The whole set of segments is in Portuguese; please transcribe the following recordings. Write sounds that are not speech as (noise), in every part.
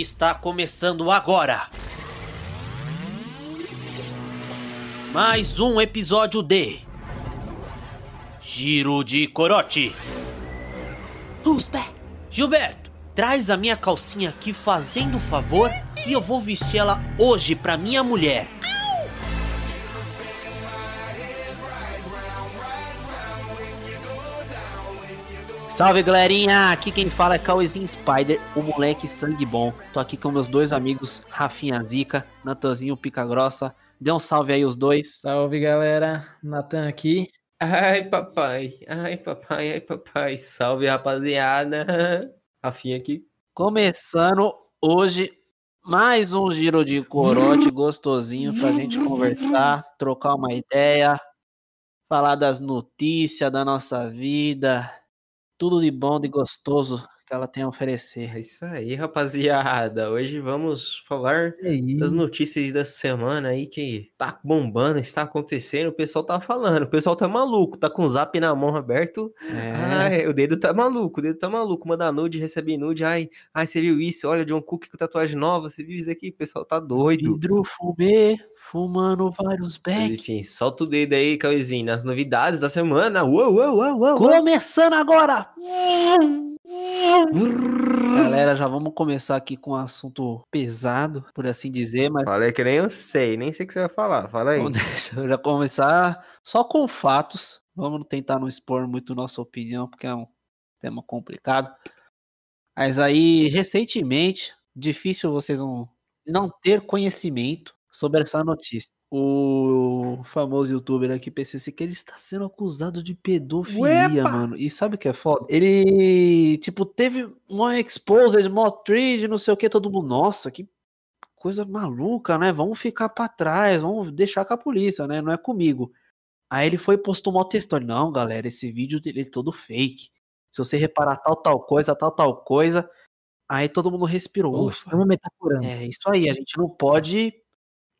está começando agora. Mais um episódio de Giro de Corote. Who's back? Gilberto, traz a minha calcinha aqui fazendo o favor que eu vou vestir ela hoje pra minha mulher. Salve galerinha, aqui quem fala é Cauêzinho Spider, o moleque sangue bom. Tô aqui com meus dois amigos, Rafinha Zica, Natanzinho Pica Grossa. Dê um salve aí os dois. Salve galera, Natan aqui. Ai papai, ai papai, ai papai, salve rapaziada. (laughs) Rafinha aqui. Começando hoje mais um giro de corote gostosinho pra gente conversar, trocar uma ideia, falar das notícias da nossa vida, tudo de bom, de gostoso que ela tem a oferecer. É isso aí, rapaziada. Hoje vamos falar E das notícias da semana aí que tá bombando, está acontecendo. O pessoal tá falando, o pessoal tá maluco, tá com o zap na mão aberto. É, Ai, o dedo tá maluco, o dedo tá maluco. Manda nude, recebe nude. Ai, ai, você viu isso? Olha, John Cook com tatuagem nova. Você viu isso aqui? O pessoal tá doido. vidro fumê, fumando vários back. enfim, solta o dedo aí, Cauêzinho, nas novidades da semana. Uou, uou, uou, uou. Começando agora! Galera, já vamos começar aqui com um assunto pesado, por assim dizer, mas Falei que nem eu sei, nem sei o que você vai falar. Fala aí. vamos (laughs) deixa eu já começar só com fatos. Vamos tentar não expor muito nossa opinião, porque é um tema complicado. Mas aí, recentemente, difícil vocês não, não ter conhecimento sobre essa notícia. O famoso youtuber aqui, PCC, que ele está sendo acusado de pedofilia, Uepa! mano. E sabe o que é foda? Ele, tipo, teve uma exposed, mó trade, não sei o que, todo mundo, nossa, que coisa maluca, né? Vamos ficar pra trás, vamos deixar com a polícia, né? Não é comigo. Aí ele foi e postou uma textão. Não, galera, esse vídeo dele é todo fake. Se você reparar tal, tal coisa, tal, tal coisa. Aí todo mundo respirou. Ufa, vamos metaforando. é isso aí, a gente não pode.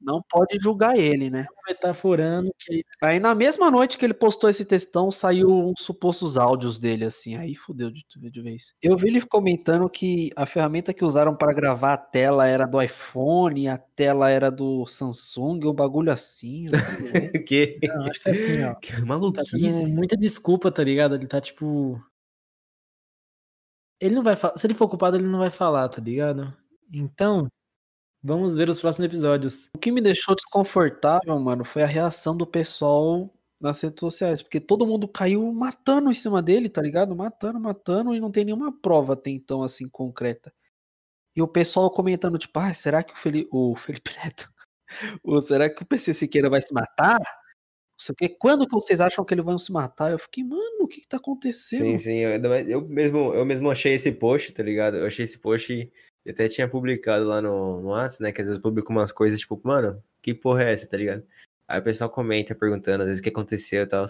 Não pode julgar ele, né? Metaforando que Aí na mesma noite que ele postou esse textão, saiu uns supostos áudios dele, assim. Aí fudeu de, de vez. Eu vi ele comentando que a ferramenta que usaram para gravar a tela era do iPhone, a tela era do Samsung, um bagulho assim. (laughs) que? Não, acho que é assim, ó. Que Tá maluquice. muita desculpa, tá ligado? Ele tá tipo. Ele não vai falar. Se ele for culpado, ele não vai falar, tá ligado? Então, vamos ver os próximos episódios. O que me deixou desconfortável, mano, foi a reação do pessoal nas redes sociais, porque todo mundo caiu matando em cima dele, tá ligado? Matando, matando, e não tem nenhuma prova até então, assim, concreta. E o pessoal comentando, tipo, ah, será que o Felipe, o Felipe Neto, (laughs) ou será que o PC Siqueira vai se matar? Não sei o quê. Quando que vocês acham que eles vão se matar? Eu fiquei, mano, o que que tá acontecendo? Sim, sim. Eu, eu mesmo, eu mesmo achei esse post, tá ligado? Eu achei esse post e eu até tinha publicado lá no, no WhatsApp, né? Que às vezes eu publico umas coisas, tipo, mano, que porra é essa, tá ligado? Aí o pessoal comenta perguntando, às vezes, o que aconteceu e tal.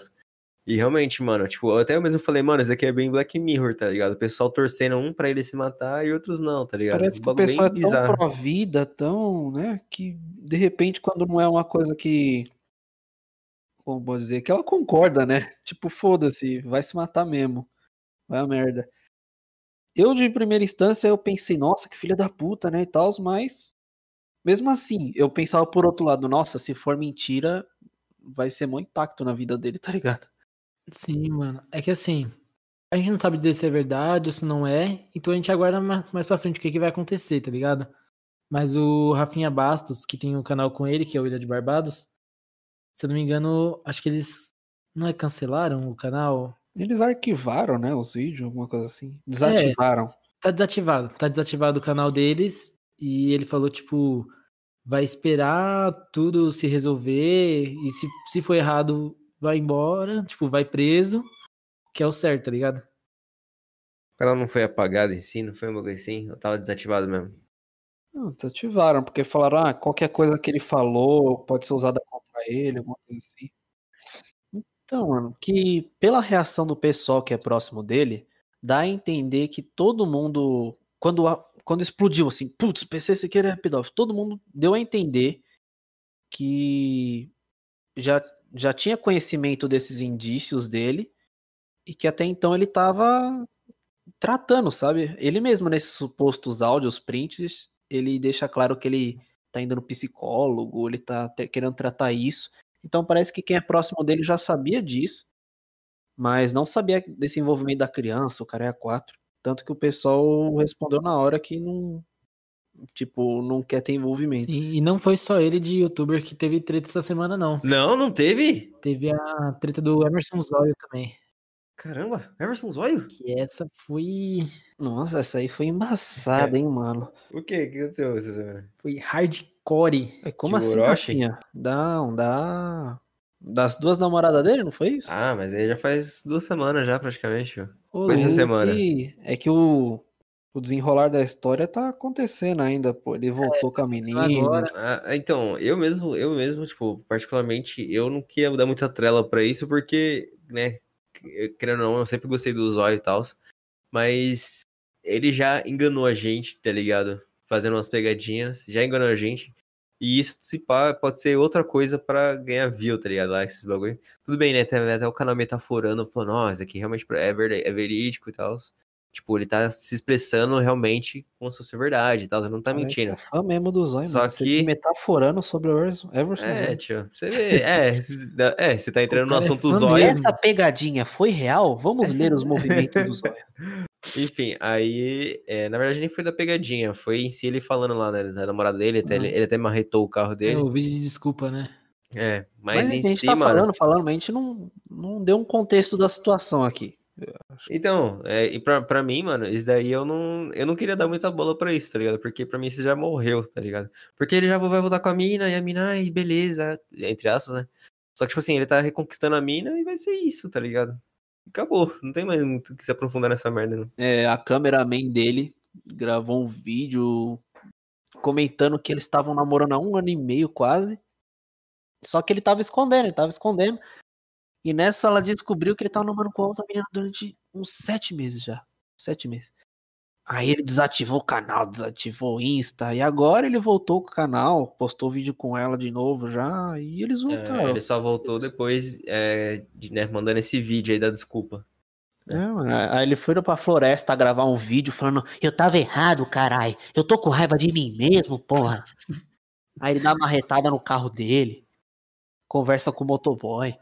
E realmente, mano, tipo, eu até eu mesmo falei, mano, isso aqui é bem Black Mirror, tá ligado? O pessoal torcendo um pra ele se matar e outros não, tá ligado? Parece Um que o pessoal é bem tão bizarro. pró-vida, tão, né, que de repente quando não é uma coisa que, como vou dizer, que ela concorda, né? Tipo, foda-se, vai se matar mesmo. Vai a merda. Eu, de primeira instância, eu pensei, nossa, que filha da puta, né, e tal, mas mesmo assim, eu pensava por outro lado, nossa, se for mentira, vai ser muito impacto na vida dele, (laughs) tá ligado? Sim, mano. É que assim, a gente não sabe dizer se é verdade ou se não é, então a gente aguarda ma- mais pra frente o que, que vai acontecer, tá ligado? Mas o Rafinha Bastos, que tem um canal com ele, que é o Ilha de Barbados, se eu não me engano, acho que eles não é cancelaram o canal. Eles arquivaram, né, os vídeos, alguma coisa assim. Desativaram. Tá desativado, tá desativado o canal deles e ele falou tipo vai esperar tudo se resolver e se, se for errado vai embora, tipo vai preso, que é o certo, tá ligado? Ela não foi apagada em si, não foi um bagulho assim? Eu tava desativado mesmo. Não, desativaram, porque falaram, ah, qualquer coisa que ele falou pode ser usada contra ele, alguma coisa assim. Então, mano, que pela reação do pessoal que é próximo dele, dá a entender que todo mundo, quando, a- quando explodiu assim, putz, PC Siqueira é pedófilo, todo mundo deu a entender que já, já tinha conhecimento desses indícios dele e que até então ele tava tratando, sabe? Ele mesmo nesses supostos áudios, prints, ele deixa claro que ele tá indo no psicólogo, ele tá querendo tratar isso. Então parece que quem é próximo dele já sabia disso, mas não sabia desse envolvimento da criança, o cara é a 4. Tanto que o pessoal respondeu na hora que não. Tipo, não quer ter envolvimento. Sim, e não foi só ele de youtuber que teve treta essa semana, não. Não, não teve? Teve a treta do Emerson Zóio também. Caramba, Emerson Zóio? Que essa foi. Nossa, essa aí foi embaçada, hein, mano. O quê? O que aconteceu essa semana? Foi hardcore. É, Como De assim, Orochi? Rafinha? Não, dá. Das duas namoradas dele, não foi isso? Ah, mas aí já faz duas semanas já, praticamente. Ô, Foi essa semana. é que o, o desenrolar da história tá acontecendo ainda, pô. Ele voltou com a menina. agora. Ah, então, eu mesmo, eu mesmo, tipo, particularmente, eu não queria dar muita trela pra isso, porque, né, querendo ou não, eu sempre gostei do Zóio e tal, mas ele já enganou a gente, tá ligado? Fazendo umas pegadinhas, já enganou a gente. E isso, se pá, pode ser outra coisa pra ganhar view, tá ligado? Lá, esses bagulho. Tudo bem, né? Até, até o canal metaforando, falando, nossa, aqui realmente é, verdade, é verídico e tal. Tipo, ele tá se expressando realmente como se fosse verdade e tal, ele não tá Parece mentindo. é fã mesmo do Zóio, Só mano. Que- metaforando sobre o Everson, É, tio, você vê. É, é, você tá entrando no é assunto E zóio. essa pegadinha foi real? Vamos Essa- ler os movimentos do Zóio. (laughs) Enfim, aí, é, na verdade nem foi da pegadinha, foi em si ele falando lá, né, da namorada dele, até, ele, ele até marretou o carro É dele. o vídeo de desculpa, né? É, mas, Mas, em si, tá mano. falando, falando, mas a gente não, não deu um contexto da situação aqui. Então, é, e pra, pra mim, mano, isso daí eu não, eu não queria dar muita bola pra isso, tá ligado? Porque pra mim isso já morreu, tá ligado? Porque ele já vai voltar com a mina, e a mina, ai, beleza, entre aspas, né? Só que, tipo assim, ele tá reconquistando a mina e vai ser isso, tá ligado? Acabou, não tem mais muito que se aprofundar nessa merda, não. É, a cameraman dele gravou um vídeo comentando que eles estavam namorando há um ano e meio quase. Só que ele tava escondendo, ele tava escondendo. E nessa ela descobriu que ele tava namorando com outra menina durante uns sete meses já. Sete meses. Aí ele desativou o canal, desativou o Insta. E agora ele voltou com o canal, postou vídeo com ela de novo já. E eles voltaram. É, ele só voltou depois, é, de, né, mandando esse vídeo aí da desculpa. É, mano, aí ele foi pra floresta gravar um vídeo falando, eu tava errado, carai. Eu tô com raiva de mim mesmo, porra. (laughs) aí ele dá uma retada no carro dele. Conversa com o motoboy.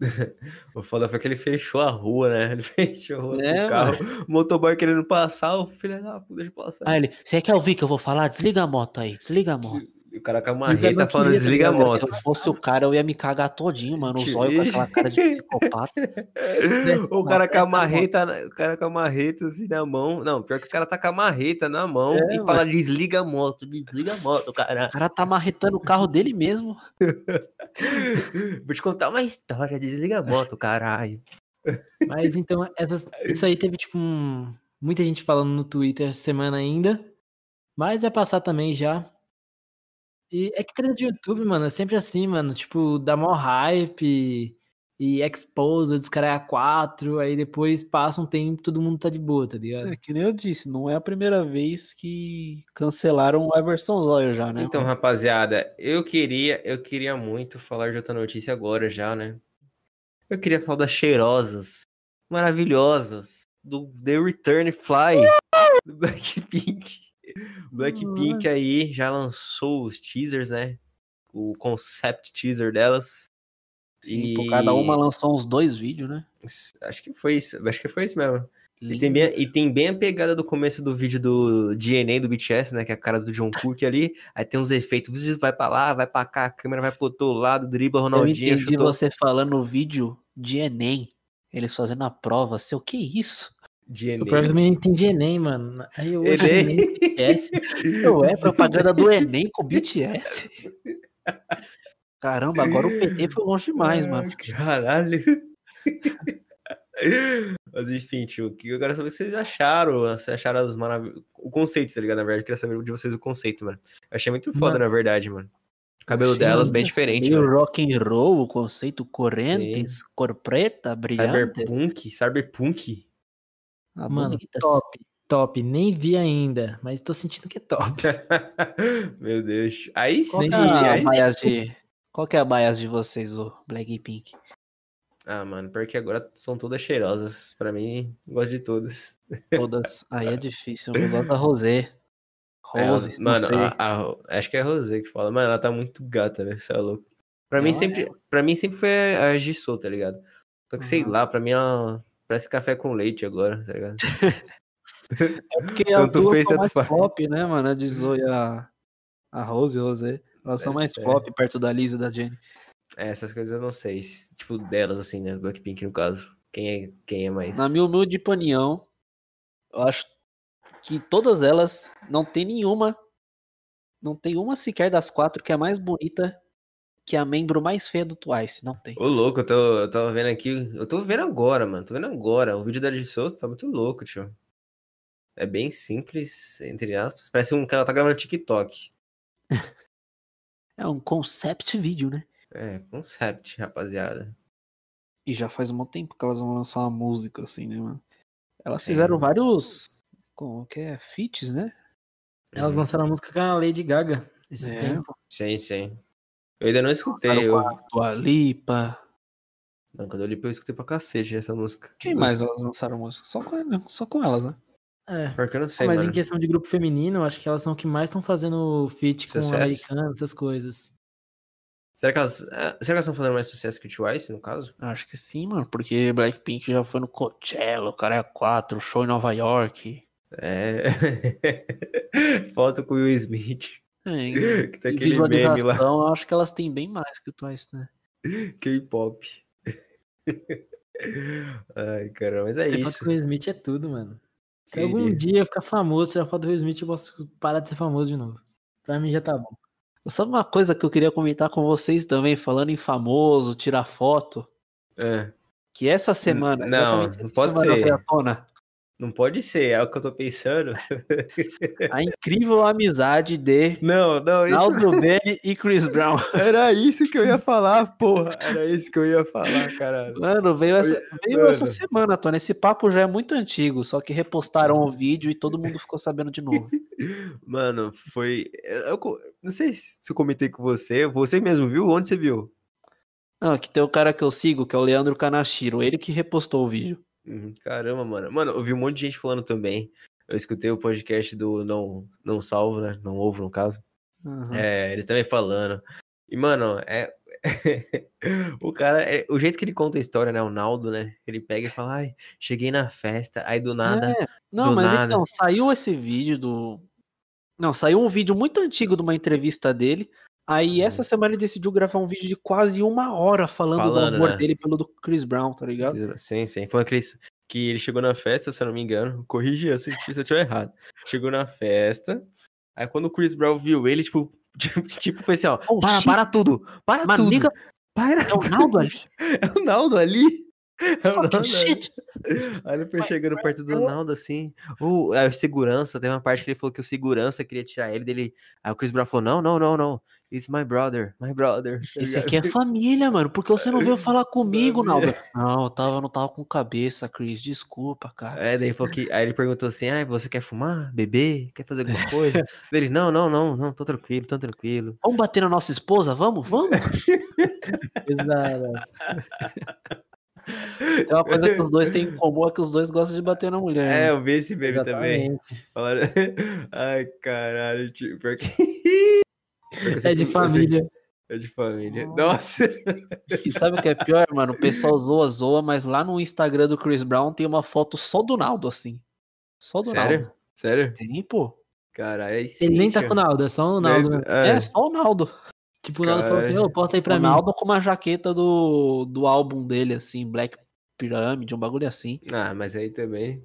(laughs) O foda foi que ele fechou a rua, né? (laughs) Ele fechou a rua É, com o carro. O motoboy querendo passar, o filho da puta, deixa eu passar. Aí ele, você quer ouvir que eu vou falar? Desliga a moto aí, desliga a moto. O cara com a marreta falando, desliga a moto. Se eu fosse o cara, eu ia me cagar todinho, mano. O Tio, zóio com aquela cara de psicopata. (laughs) o cara com a marreta, o cara com a marreta assim na mão. Não, pior que o cara tá com a marreta na mão É, e fala, desliga a moto, desliga a moto, O cara. cara tá marretando o carro dele mesmo. (laughs) Vou te contar uma história, desliga a moto, caralho. Mas então, essas, isso aí teve, tipo, um- muita gente falando no Twitter essa semana ainda. Mas vai passar também já. E é que treta de YouTube, mano, é sempre assim, mano. Tipo, dá mó hype e expose, os caras é a 4, aí depois passa um tempo todo mundo tá de boa, tá ligado? É que nem eu disse, não é a primeira vez que cancelaram o Everson Zóio já, né? Então, rapaziada, eu queria, eu queria muito falar de outra notícia agora já, né? Eu queria falar das cheirosas, maravilhosas, do The Return Fly, do Blackpink. Blackpink aí já lançou os teasers, né? O concept teaser delas. Sim, pô, cada uma lançou uns dois vídeos, né? Acho que foi isso, acho que foi isso mesmo. E tem, bem, e tem bem a pegada do começo do vídeo do DNA do BTS, né? Que é a cara do John (laughs) Cook ali. Aí tem uns efeitos. Vai pra lá, vai pra cá, a câmera vai pro outro lado, dribla Eu Ronaldinho, entendi chutou. você falando no vídeo de Enem. Eles fazendo a prova. Seu, que isso? O DNA. pior é que eu entendi Enem, mano. Aí eu hoje Enem. nem esquece. Não é propaganda do Enem com BTS. Caramba, agora o PT foi longe demais, mano. Caralho. Mas enfim, tio, que eu quero saber se vocês acharam, se acharam as maravilhas. O conceito, tá ligado? Na verdade, eu queria saber de vocês o conceito, mano. Eu achei muito foda, Mano, na verdade, mano. O cabelo Achei delas bem diferente, Meio mano. rock and roll, o conceito correntes, cor preta, brilhante. Cyberpunk, cyberpunk. Ah, Mano, bonitas. top, top. Nem vi ainda, mas tô sentindo que é top. (laughs) Meu Deus. Aí Qual sim, que é a aí bias de... Qual que é a bias de vocês, o Blackpink? Ah, mano, porque agora são todas cheirosas. Pra mim, gosto de todas. Todas. Aí é (laughs) difícil. Eu gosto da Rosé. Rose, não mano, sei. a- a- acho que é a Rosé que fala. Mano, ela tá muito gata, velho. Você é louco. Pra mim, sempre, pra mim sempre foi a Jisoo, tá ligado? Só que sei Uhum. lá, pra mim ela parece café com leite agora, tá ligado? (laughs) (laughs) É porque Tanto as duas fez, são mais faz. flop, né, mano? A de Zoe a, a Rose, Rosé. Elas são Deve mais flop perto da Liz e da Jenny. É, essas coisas eu não sei. se- Tipo, delas, assim, né? Blackpink, no caso. Quem é, quem é mais. Na minha humilde opinião, eu acho que todas elas não tem nenhuma, não tem uma sequer das quatro que é mais bonita que a membro mais feia do Twice. Não tem. Ô, louco, eu, tô, eu tava vendo aqui. Eu tô vendo agora, mano. Tô vendo agora. O vídeo da Jisoo tá muito louco, tio. É bem simples, entre aspas. Parece um que ela tá gravando TikTok. (laughs) É um concept vídeo, né? É, concept, rapaziada. E já faz um bom tempo que elas vão lançar uma música, assim, né, mano? Elas É. fizeram vários. Como que é? Feats, né? Elas Uhum. lançaram a música com a Lady Gaga esses É. tempos. Sim, sim. Eu ainda não escutei. Eu... Dua Lipa. Não, quando eu li, eu escutei pra cacete essa música. Quem mais elas lançaram música? Só com, só com elas, né? É. Porque eu não sei, Mas mano. em questão de grupo feminino, eu acho que elas são o que mais estão fazendo feat com Sucesso. americanos, essas coisas. Será que elas. ah, Será que elas estão fazendo mais sucesso que o Twice, no caso? Acho que sim, mano. Porque Blackpink já foi no Coachella, o cara é 4, show em Nova York. É. (laughs) Falta com o Will Smith. É, (laughs) Que e aquele meme lá. eu acho que elas têm bem mais que o Twice, né? K-pop. (laughs) Ai, caramba, mas é foto isso. com o Will Smith é tudo, mano. Se Queria. algum dia eu ficar famoso, tirar foto do Will Smith, eu posso parar de ser famoso de novo. Pra mim já tá bom. Sabe uma coisa que eu queria comentar com vocês também, falando em famoso, tirar foto? É, Que essa semana. não, não essa pode semana ser. veio à tona não pode ser, é o que eu tô pensando. (laughs) a incrível amizade de Não, não, isso Naldo (laughs) Bene e Chris Brown. era isso que eu ia falar, porra. Era isso que eu ia falar, caralho. Mano, veio, essa, veio Mano. essa semana, Tony. Esse papo já é muito antigo, só que repostaram o (laughs) vídeo e todo mundo ficou sabendo de novo. Mano, foi. Eu, não sei se eu comentei com você. Você mesmo viu? Onde você viu? Não, aqui tem o cara que eu sigo, que é o Leandro Kanashiro, ele que repostou o vídeo. Uhum, Caramba, mano. Mano, eu vi um monte de gente falando também. Eu escutei o podcast do Não, não Salvo, né? Não Ovo, no caso. Aham. É, eles também falando. E, mano, é. (laughs) o cara, é- o jeito que ele conta a história, né? O Naldo, né? Ele pega e fala, ai, cheguei na festa, aí do nada. É, não, do mas nada. então, saiu esse vídeo do. Não, saiu um vídeo muito antigo de uma entrevista dele. Aí Uhum. essa semana ele decidiu gravar um vídeo de quase uma hora falando, Falando, do amor né? dele pelo do Chris Brown, tá ligado? Sim, sim. Falando que ele, que ele chegou na festa, se eu não me engano. Corrige eu se se eu estiver errado. Chegou na festa. Aí quando o Chris Brown viu ele, tipo, (laughs) tipo, tipo foi assim, ó. Oh, para, shit. para tudo! Para Mas, tudo! amiga, Para é o Naldo ali? (laughs) É o Naldo ali? (laughs) É o ele foi chegando perto do Naldo assim. O, o segurança, tem uma parte que ele falou que o segurança queria tirar ele dele. Aí o Chris Brown falou: não, não, não, não. It's my brother, my brother. (laughs) tá Esse ligado? aqui é família, mano. Por que você não veio (laughs) falar comigo, Naldo? Não, eu tava, não tava com cabeça, Chris. Desculpa, cara. É, daí ele falou que. Aí ele perguntou assim: ah, você quer fumar? Beber? Quer fazer alguma coisa? Dele, não, não, não, não, tô tranquilo, tô tranquilo. Vamos bater na nossa esposa? Vamos? Vamos? Pesadas. Tem uma coisa que os dois têm em comum é que os dois gostam de bater na mulher. É, né? eu vi esse meme também. Exatamente. Falaram... (laughs) Ai, caralho, tio. Pior que... Pior que eu É de família. É de família. Nossa! E sabe o que é pior, mano? O pessoal zoa, zoa, mas lá no Instagram do Chris Brown tem uma foto só do Naldo, assim. Só do Sério? Naldo. Sério? Tem, pô. Caralho, aí sim. Ele nem tá com o Naldo, é só o Naldo. né? É, É, só o Naldo. Tipo, o Naldo falou assim, ô, posta aí pra o mim. Naldo com uma jaqueta do, do álbum dele, assim, Black Pyramid, um bagulho assim. Ah, mas aí também.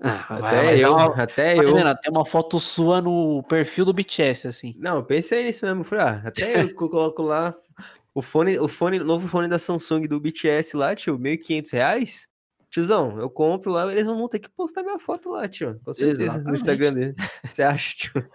Ah, Até eu, uma- até eu. Imagina, tem uma foto sua no perfil do BTS, assim. Não, eu pensei nisso mesmo. Falei, ah, até eu co- coloco lá o fone, o fone, o novo fone da Samsung do BTS lá, tio, 1.500 reais. Tiozão, eu compro lá, eles vão ter que postar minha foto lá, tio. Com certeza, no Exatamente. Instagram dele. Você acha, tio?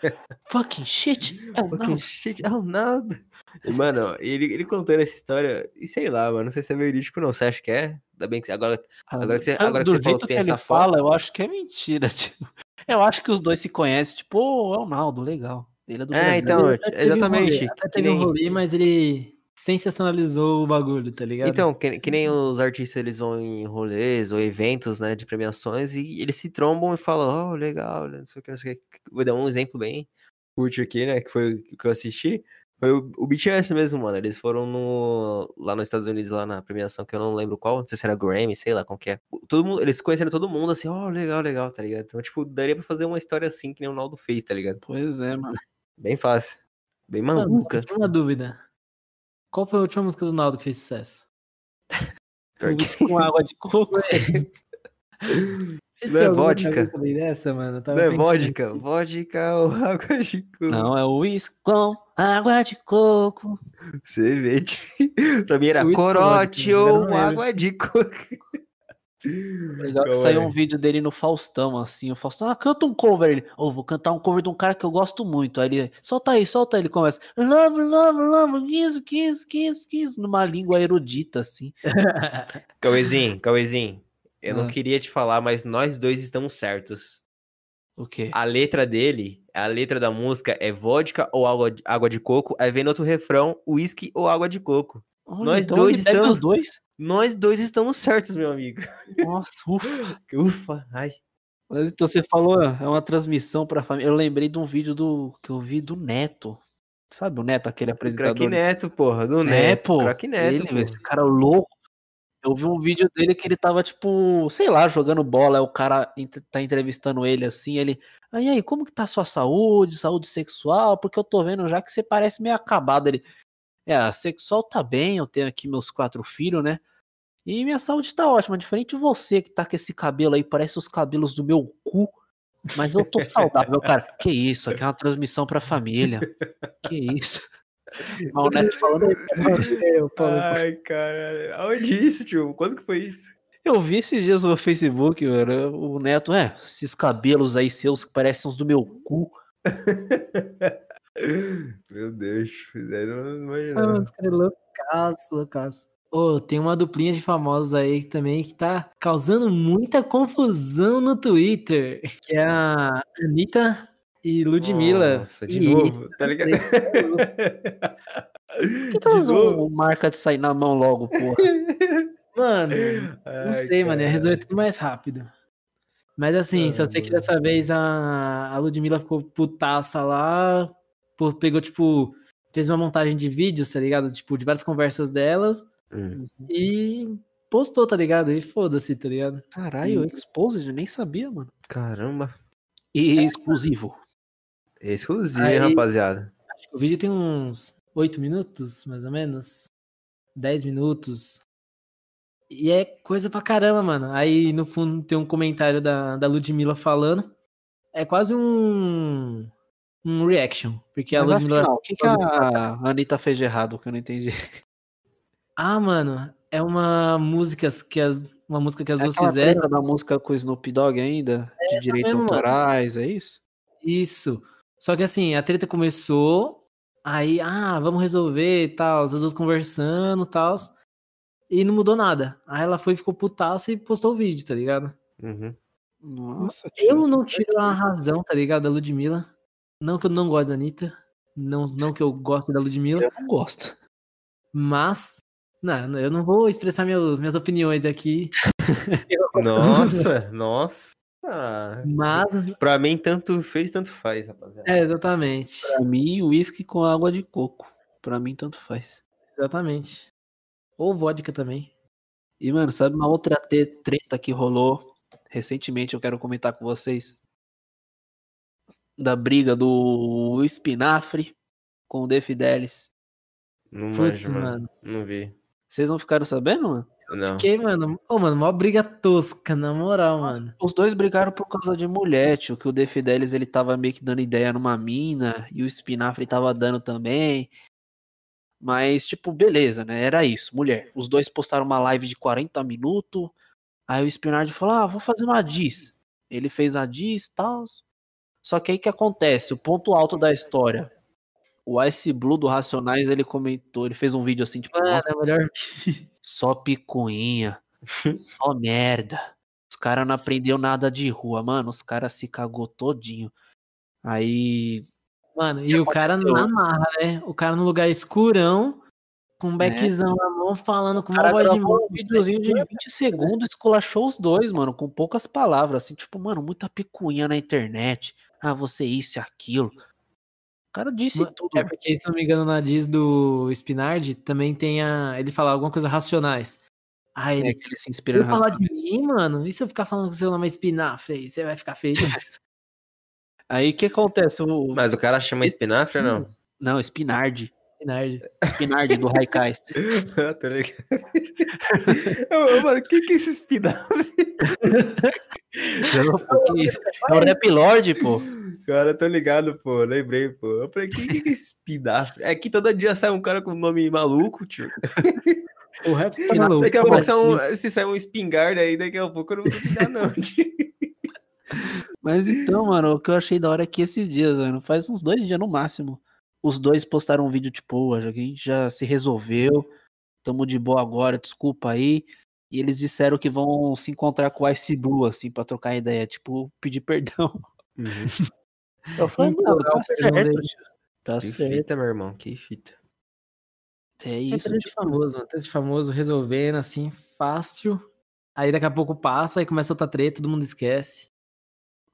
Fucking shit! É o Fucking shit, oh, nada. E, mano, ele, ele contando essa história, e sei lá, mano, não sei se é verídico ou não. Você acha que é? Ainda bem que você, agora. Agora que você- Ah, agora que você falou que tem ele essa fala, foto. eu acho que é mentira, (laughs) tipo. Eu acho que os dois se conhecem, tipo, ô, é o Naldo, legal. Ele é do É, Brasil. então, Ele até teve um exatamente. rolê, até que teve um nem- rolê, mas ele sensacionalizou o bagulho, tá ligado? Então, que, que nem os artistas, eles vão em rolês ou eventos, né, de premiações e eles se trombam e falam, oh, legal, não sei o que, não sei o que. Vou dar um exemplo bem curto aqui, né, que foi o que eu assisti. Foi o, o BTS mesmo, mano. Eles foram no, lá nos Estados Unidos, lá na premiação, que eu não lembro qual, não sei se era Grammy, sei lá qual que é. Todo mundo, eles conheceram todo mundo assim, ó, oh, legal, legal, tá ligado? Então, tipo, daria pra fazer uma história assim, que nem o Naldo fez, tá ligado? Pois é, mano. Bem fácil. Bem Mano, maluca. tinha uma dúvida. Qual foi a última música do Naldo que fez sucesso? Pior que- Com água de coco. (laughs) Não é vodka? Dessa, mano. Não é vodka? Vodka ou (laughs) água de coco? Não, é o uísque com água de coco. Cerveja. (laughs) pra mim era corote ou água de coco. Legal que saiu um vídeo dele no Faustão, assim. O Faustão, ah, canta um cover. Ele, ô, vou cantar um cover de um cara que eu gosto muito. Aí ele, solta aí, solta aí. Ele começa, love, love, love, kiss, kiss, kiss, kiss, numa língua erudita, assim. (laughs) Cauêzinho, Cauêzinho. Eu não Ah. queria te falar, mas nós dois estamos certos. O quê? A letra dele, a letra da música é vodka ou água de, água de coco. Aí vem no outro refrão, uísque ou água de coco. Olha, nós então dois estamos- os dois. Nós dois estamos certos, meu amigo. Nossa, ufa. (laughs) Ufa, ai. Mas Então você falou, é uma transmissão pra família. Eu lembrei de um vídeo do que eu vi do Neto. Sabe o Neto, aquele apresentador? Craque Neto, porra, do É, Neto. pô. Craque Neto, ele, esse cara louco. Eu vi um vídeo dele que ele tava, tipo, sei lá, jogando bola. O cara tá entrevistando ele assim. Ele, aí, aí, como que tá a sua saúde, saúde sexual? Porque eu tô vendo já que você parece meio acabado. Ele, é, a sexual tá bem. Eu tenho aqui meus quatro filhos, né? E minha saúde tá ótima. Diferente de você que tá com esse cabelo aí, parece os cabelos do meu cu. Mas eu tô saudável, cara. Que isso? Aqui é uma transmissão pra família. Que isso? (laughs) O Neto falando Paulo, Ai, caralho. Aonde isso, tio? Quando que foi isso? Eu vi esses dias no Facebook, mano, o Neto, é, esses cabelos aí seus que parecem uns do meu cu. (laughs) Meu Deus, fizeram Ah, imaginar. os caras loucaço, Ô, tem uma duplinha de famosos aí também que tá causando muita confusão no Twitter, que é a Anitta e Ludmilla. Nossa, de E novo, tá ligado? Que (laughs) de tal novo. um marca de sair na mão logo, porra? (laughs) Mano, não Ai, sei, mano, ia resolver tudo mais rápido. Mas assim, só sei que dessa vez a, a Ludmilla ficou putaça lá, pegou, tipo, fez uma montagem de vídeos, tá ligado? Tipo, de várias conversas delas Hum. e postou, tá ligado? E foda-se, tá ligado? Caralho, Exposed, nem sabia, mano. Caramba. E exclusivo. É exclusivo, hein, Aí- rapaziada? Acho que o vídeo tem uns 8 minutos, mais ou menos. 10 minutos. E é coisa pra caramba, mano. Aí no fundo tem um comentário da, da Ludmilla falando. É quase um. Um reaction. Porque a Mas Ludmilla. afinal, o que, que a Anitta fez de errado que eu não entendi? (laughs) Ah, mano, é uma música que as, uma música que as É duas fizeram. da música com o Snoop Dogg ainda? De direitos mesmo, mano. autorais, é isso? Isso. Só que assim, a treta começou, aí, ah, vamos resolver e tal, as duas conversando e tal. E não mudou nada. Aí ela foi, ficou putaça e postou o vídeo, tá ligado? Uhum. Nossa, Eu não tiro a razão, tá ligado, da Ludmilla. Não que eu não gosto da Anitta. Não, não que eu gosto da Ludmilla. Eu não gosto. Mas. Não, eu não vou expressar meu- minhas opiniões aqui. (laughs) Nossa, nossa. Mas. Pra mim, tanto fez, tanto faz, rapaziada. É, exatamente. Pra mim, uísque com água de coco. Pra mim, tanto faz. Exatamente. Ou vodka também. E, mano, sabe uma outra treta que rolou recentemente, eu quero comentar com vocês? Da briga do Espinafre com o De Fidelis. Não Putz, manjo, mano. mano. Não vi. Vocês não ficaram sabendo, mano? Não. Que, mano? Ô, mano, mó briga tosca, na moral, mano. Os dois brigaram por causa de mulher, tio, que o De Fidelis ele tava meio que dando ideia numa mina e o Espinafre tava dando também. Mas, tipo, beleza, né? Era isso, mulher. Os dois postaram uma live de 40 minutos. Aí o Espinafre falou: Ah, vou fazer uma diss. Ele fez a diss e tal. Só que aí que acontece? O ponto alto da história. O Ice Blue do Racionais, ele comentou, ele fez um vídeo assim, tipo, Mano, "Nossa, é melhor. só picuinha, (laughs) só merda. Os caras não aprendeu nada de rua, mano. Os caras se cagou todinho. Aí, Mano, e o cara aconteceu? na marra, né? O cara no lugar escurão, com um beckzão na mão, falando com uma voz de mão. um videozinho de 20 segundos, esculachou os dois, mano, com poucas palavras, assim, tipo, mano, muita picuinha na internet. Ah, você isso e aquilo. O cara disse Mano, tudo. É porque, se não me engano, na diz do Spinard, também tem a. Ele fala alguma coisa racionais. Ah, É, ele. que ele se inspira Eu na falar de mim, mano? E se eu ficar falando que o seu nome é espinafre aí? Você vai ficar feliz? (laughs) Aí o que acontece? O... Mas o cara chama espinafre ou não? Não, Spinard. Spinard. Spinard do Raikais. (laughs) Ah, Tô ligado. (laughs) Mano, o que que é esse que- É o Rap Lord, pô. Cara, tô ligado, pô. Lembrei, pô. Eu falei, que que é esse espinafre? É que todo dia sai um cara com nome maluco, tio. (laughs) O rap tá maluco. Daqui a pouco sai um, se sai um espingarda aí, daqui a pouco eu não vou duvidar, não, (laughs) tio. Mas então, mano, o que eu achei da hora é que esses dias, mano, faz uns dois dias no máximo, os dois postaram um vídeo tipo, "Ó, a gente já se resolveu, tamo de boa agora, desculpa aí. E eles disseram que vão se encontrar com o Ice Blue, assim, pra trocar ideia, tipo, pedir perdão. (laughs) Eu falei, mano, tá perdão certo. Tá Que certo. fita, meu irmão, que fita. É É isso, triste tipo, famoso, mano. Triste famoso resolvendo assim, fácil. Aí daqui a pouco passa, aí começa outra treta, todo mundo esquece.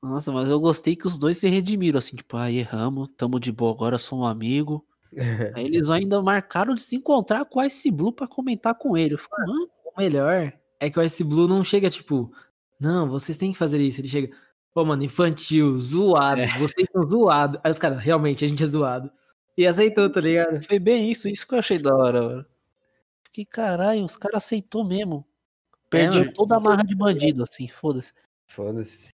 Nossa, mas eu gostei que os dois se redimiram, assim, tipo, ah, erramos, tamo de boa agora, sou um amigo. (laughs) Aí eles ainda marcaram de se encontrar com o Ice Blue pra comentar com ele. Eu fico, mano, O melhor é que o Ice Blue não chega tipo, não, vocês têm que fazer isso. Ele chega, pô, mano, infantil, zoado, É. vocês são zoados. Aí os caras, realmente, a gente é zoado. E aceitou, tá ligado? foi bem isso, isso que eu achei da hora, mano. Fiquei, caralho, os caras aceitou mesmo. Perdeu mano, toda a marra de bandido, assim, foda-se. Foda-se.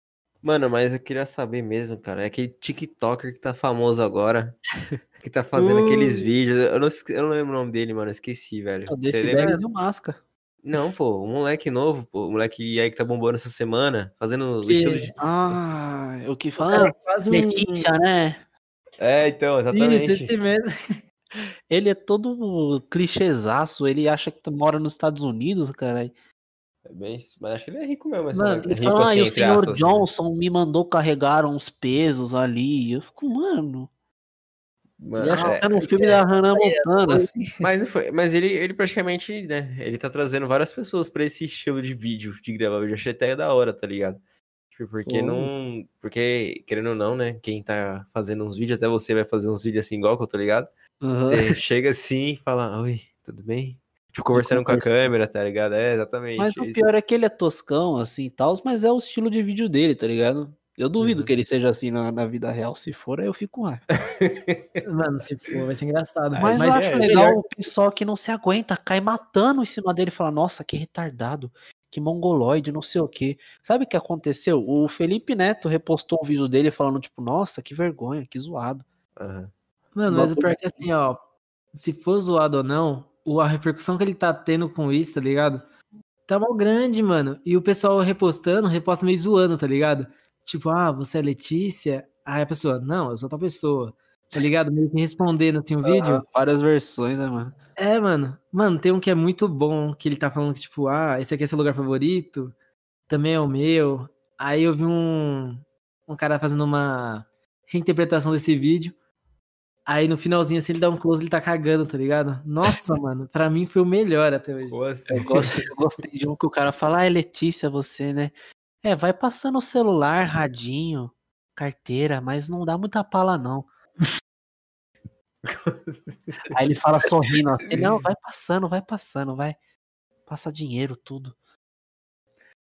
Mano, mas eu queria saber mesmo, cara. É aquele TikToker que tá famoso agora. (laughs) Que tá fazendo Uh. aqueles vídeos. Eu não, eu não lembro o nome dele, mano. Esqueci, velho. É o Você lembra? O Masca. Não, pô. Um moleque novo, pô. Um moleque aí que tá bombando essa semana. Fazendo o Que- estilo de. Ah, o que fala? quase um... Letícia, né? É, então, exatamente. Isso, esse mesmo. (laughs) Ele é todo clichêzaço, ele acha que mora nos Estados Unidos, cara. É bem... Mas acho que ele é rico mesmo. Mano. Ele rico ah, e o senhor aspas, assim, né? Johnson me mandou carregar uns pesos ali. Eu fico, mano, Mano, é, que tá no filme da Hannah Montana, assim. (laughs) Mas, foi- mas ele, ele praticamente, né? Ele tá trazendo várias pessoas pra esse estilo de vídeo, de gravar vídeo. Eu achei até da hora, tá ligado? Tipo, porque Pô. não. Porque, querendo ou não, né? Quem tá fazendo uns vídeos, até você vai fazer uns vídeos assim igual que eu tô ligado. Aham. Você chega assim e fala, oi, tudo bem? Tipo, conversando com a câmera, tá ligado? É, exatamente. Mas o isso. pior é que ele é toscão, assim, e tal, mas é o estilo de vídeo dele, tá ligado? Eu duvido Uhum. que ele seja assim na, na vida real. Se for, aí eu fico raiva. (laughs) Mano, se for, vai ser engraçado. Mas, Mas eu é, acho é legal melhor- o pessoal que não se aguenta, cai matando em cima dele e fala, nossa, que retardado, que mongoloide, não sei o quê. Sabe o que aconteceu? O Felipe Neto repostou um vídeo dele falando, tipo, nossa, que vergonha, que zoado. Aham. Mano, mas o pior é que assim, ó, se for zoado ou não, o- a repercussão que ele tá tendo com isso, tá ligado? Tá mal grande, mano. E o pessoal repostando, reposta meio zoando, tá ligado? Tipo, ah, você é Letícia? Aí a pessoa, não, eu sou tal pessoa. Tá ligado? Meio que respondendo assim o vídeo. Ah, várias versões, né, mano? É, mano. Mano, tem um que é muito bom, que ele tá falando que, tipo, ah, esse aqui é seu lugar favorito, também é o meu. Aí eu vi um, um cara fazendo uma reinterpretação desse vídeo. Aí no finalzinho, assim, ele dá um close, ele tá cagando, tá ligado? Nossa, (laughs) mano, pra mim foi o melhor até hoje. Assim? Eu, gosto, eu gostei de um que o cara fala, ah, é Letícia você, né? É, vai passando o celular, radinho, carteira, mas não dá muita pala, não. (laughs) Aí ele fala sorrindo assim, não, vai passando, vai passando, vai. Passa dinheiro, tudo.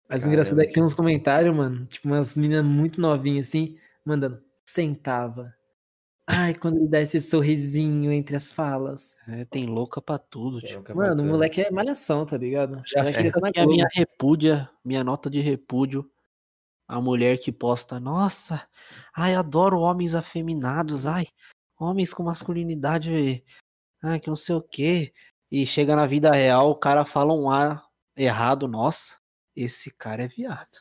Mas o engraçado é que tem uns comentários, mano, tipo umas meninas muito novinhas assim, mandando, sentava. Ai, quando ele dá esse sorrisinho entre as falas. É, tem louca pra tudo, É, tio. o que é Mano, o bacana. moleque é malhação, tá ligado? Já fica tá a minha repúdia, minha nota de repúdio. A mulher que posta, nossa, ai, adoro homens afeminados, ai, homens com masculinidade, ai, que não sei o quê. E chega na vida real, o cara fala um A errado, nossa, esse cara é viado.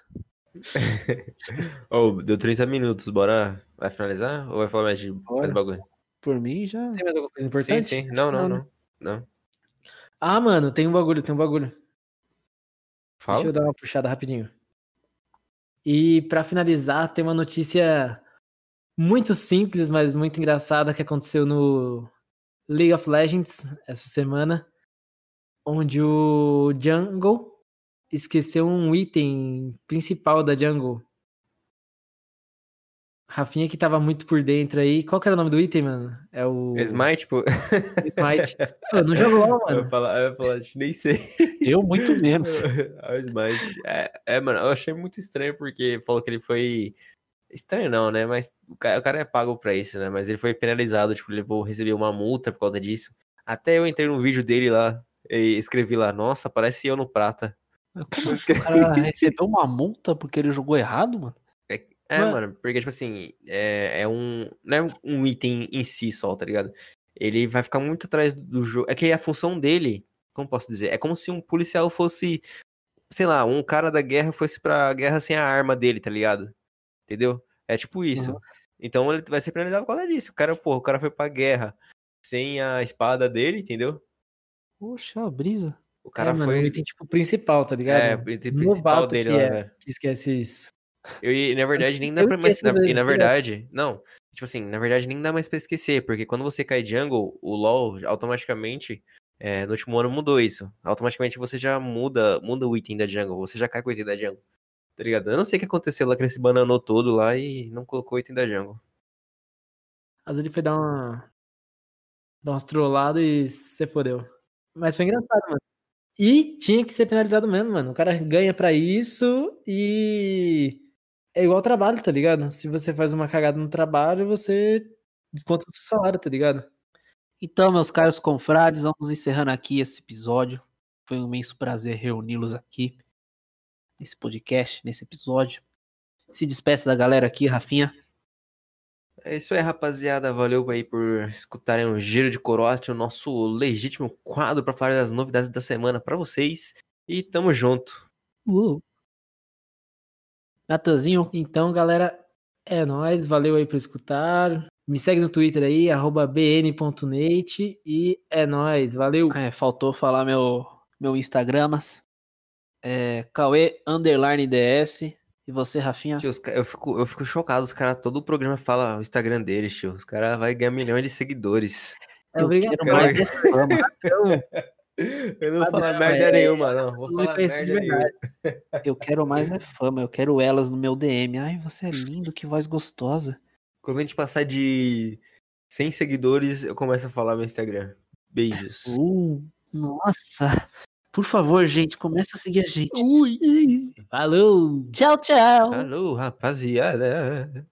Ô, deu 30 minutos, bora. Vai finalizar? Ou vai falar mais de mais bagulho? Por mim já. Tem mais alguma coisa Sim, importante? sim. Não, não, Não, não. Não. Ah, mano, tem um bagulho, tem um bagulho. Fala. Deixa eu dar uma puxada rapidinho. E pra finalizar, tem uma notícia muito simples, mas muito engraçada que aconteceu no League of Legends essa semana, onde o Jungle esqueceu um item principal da Jungle. Rafinha que tava muito por dentro aí. Qual que era o nome do item, mano? É o. Smite, pô. Smite. (laughs) Pô, não jogou LOL, Eu ia mano. falar, eu ia falar, nem sei. Eu muito menos. (laughs) É o Smite. É, é, mano, eu achei muito estranho porque falou que ele foi. Estranho não, né? Mas o cara, o cara é pago pra isso, né? Mas ele foi penalizado, tipo, ele levou, recebeu uma multa por causa disso. Até eu entrei no vídeo dele lá e escrevi lá, nossa, parece eu no prata. Como? O cara (laughs) recebeu uma multa porque ele jogou errado, mano? É, Mas- mano, porque, tipo assim, é, é um. Não é um item em si só, tá ligado? Ele vai ficar muito atrás do jogo. É que a função dele, como posso dizer? É como se um policial fosse. Sei lá, um cara da guerra fosse pra guerra sem a arma dele, tá ligado? Entendeu? É tipo isso. Uhum. Então ele vai ser penalizado por causa disso. O cara, porra, o cara foi pra guerra sem a espada dele, entendeu? Poxa, a brisa. O cara é, mano, foi. o item tipo principal, tá ligado? É, o item principal Novato dele que lá, é. velho. Que esquece isso. Eu, e na verdade, nem dá Eu pra. Esqueço na, e na vezes, verdade, não. Tipo assim, na verdade, nem dá mais pra esquecer, porque quando você cai jungle, o LoL automaticamente. é, no último ano mudou isso. Automaticamente você já muda, muda o item da jungle. Você já cai com o item da jungle. Tá ligado? Eu não sei o que aconteceu lá que ele se bananou todo lá e não colocou o item da jungle. Às vezes ele foi dar uma. dar umas trolladas e você fodeu. Mas foi engraçado, mano. E tinha que ser penalizado mesmo, mano. O cara ganha pra isso e. É igual trabalho, tá ligado? Se você faz uma cagada no trabalho, você desconta do seu salário, tá ligado? Então, meus caros confrades, vamos encerrando aqui esse episódio. Foi um imenso prazer reuni-los aqui nesse podcast, nesse episódio. Se despeça da galera aqui, Rafinha. É isso aí, rapaziada. Valeu aí por escutarem o Giro de Corote, o nosso legítimo quadro pra falar das novidades da semana pra vocês. E tamo junto. Uh. Natanzinho, Então, galera, é nóis. Valeu aí por escutar. Me segue no Twitter aí, arroba bn.nate. E é nóis. Valeu. é, faltou falar meu, meu Instagram, mas é Cauê underline DS. E você, Rafinha? Tio, eu, fico, eu fico chocado, os caras, todo o programa fala o Instagram deles, tio. Os caras vão ganhar milhões de seguidores. É Eu obrigado. quero mais é (laughs) fama. Eu não vou falar merda é- nenhuma, não. Vou falar merda nenhuma. Eu quero mais é fama. Eu quero elas no meu DM. Ai, você é (laughs) lindo, que voz gostosa. Quando a gente passar de 100 seguidores, eu começo a falar meu Instagram. Beijos. Uh, nossa. Por favor, gente, começa a seguir a gente. Ui. Falou! Tchau, tchau. Alô, rapaziada.